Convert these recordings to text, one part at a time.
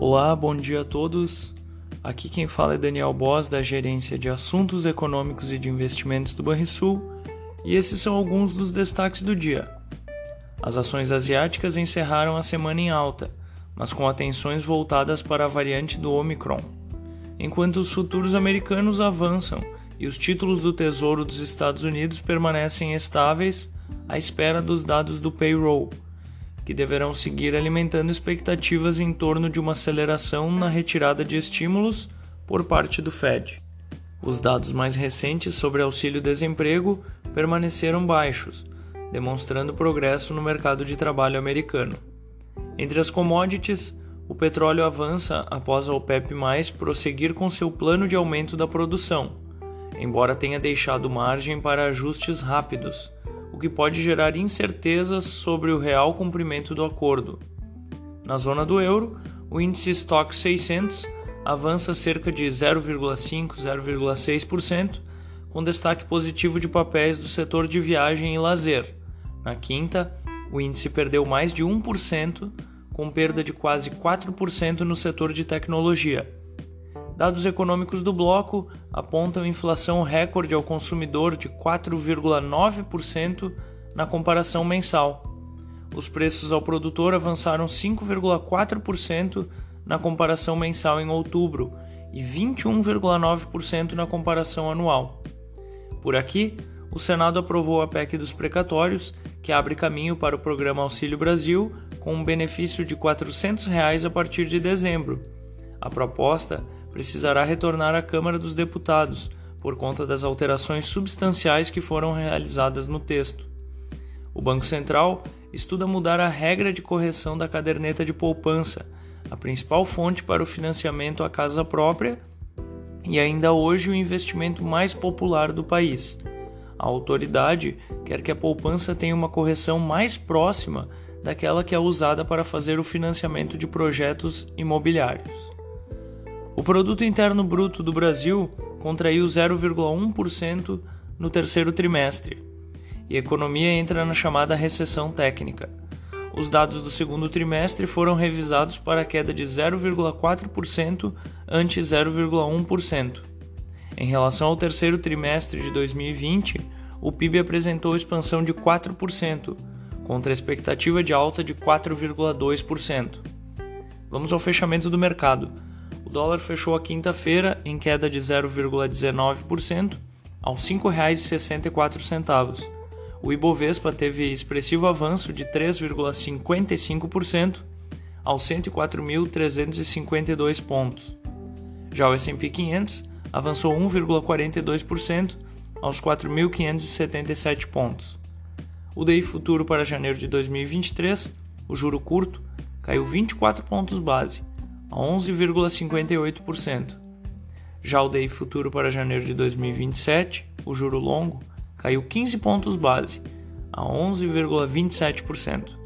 Olá, bom dia a todos. Aqui quem fala é Daniel Boss, da Gerência de Assuntos Econômicos e de Investimentos do Banrisul, e esses são alguns dos destaques do dia. As ações asiáticas encerraram a semana em alta, mas com atenções voltadas para a variante do Omicron, enquanto os futuros americanos avançam e os títulos do Tesouro dos Estados Unidos permanecem estáveis à espera dos dados do payroll que deverão seguir alimentando expectativas em torno de uma aceleração na retirada de estímulos por parte do Fed. Os dados mais recentes sobre auxílio-desemprego permaneceram baixos, demonstrando progresso no mercado de trabalho americano. Entre as commodities, o petróleo avança após a OPEP+, prosseguir com seu plano de aumento da produção, embora tenha deixado margem para ajustes rápidos, o que pode gerar incertezas sobre o real cumprimento do acordo. Na zona do euro, o índice Stock 600 avança cerca de 0,5-0,6%, com destaque positivo de papéis do setor de viagem e lazer. Na quinta, o índice perdeu mais de 1%, com perda de quase 4% no setor de tecnologia. Dados econômicos do bloco apontam inflação recorde ao consumidor de 4,9% na comparação mensal. Os preços ao produtor avançaram 5,4% na comparação mensal em outubro e 21,9% na comparação anual. Por aqui, o Senado aprovou a PEC dos precatórios, que abre caminho para o programa Auxílio Brasil, com um benefício de 400 reais a partir de dezembro. A proposta precisará retornar à Câmara dos Deputados por conta das alterações substanciais que foram realizadas no texto. O Banco Central estuda mudar a regra de correção da caderneta de poupança, a principal fonte para o financiamento à casa própria e ainda hoje o investimento mais popular do país. A autoridade quer que a poupança tenha uma correção mais próxima daquela que é usada para fazer o financiamento de projetos imobiliários. Produto interno bruto do Brasil contraiu 0,1% no terceiro trimestre, e a economia entra na chamada recessão técnica. Os dados do segundo trimestre foram revisados para queda de 0,4% ante 0,1%. Em relação ao terceiro trimestre de 2020, o PIB apresentou expansão de 4%, contra a expectativa de alta de 4,2%. Vamos ao fechamento do mercado. O dólar fechou a quinta-feira em queda de 0,19% aos R$ 5,64. O Ibovespa teve expressivo avanço de 3,55% aos 104.352 pontos. Já o S&P 500 avançou 1,42% aos 4.577 pontos. O DI futuro para janeiro de 2023, o juro curto, caiu 24 pontos base a 11,58%. Já o DI futuro para janeiro de 2027, o juro longo, caiu 15 pontos base, a 11,27%.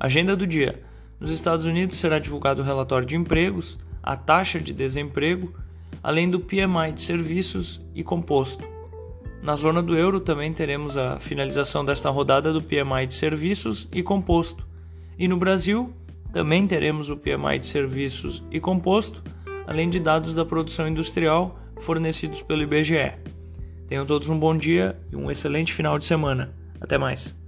Agenda do dia: nos Estados Unidos será divulgado o relatório de empregos, a taxa de desemprego, além do PMI de serviços e composto. Na zona do euro também teremos a finalização desta rodada do PMI de serviços e composto. E no Brasil, também teremos o PMI de serviços e composto, além de dados da produção industrial fornecidos pelo IBGE. Tenham todos um bom dia e um excelente final de semana. Até mais!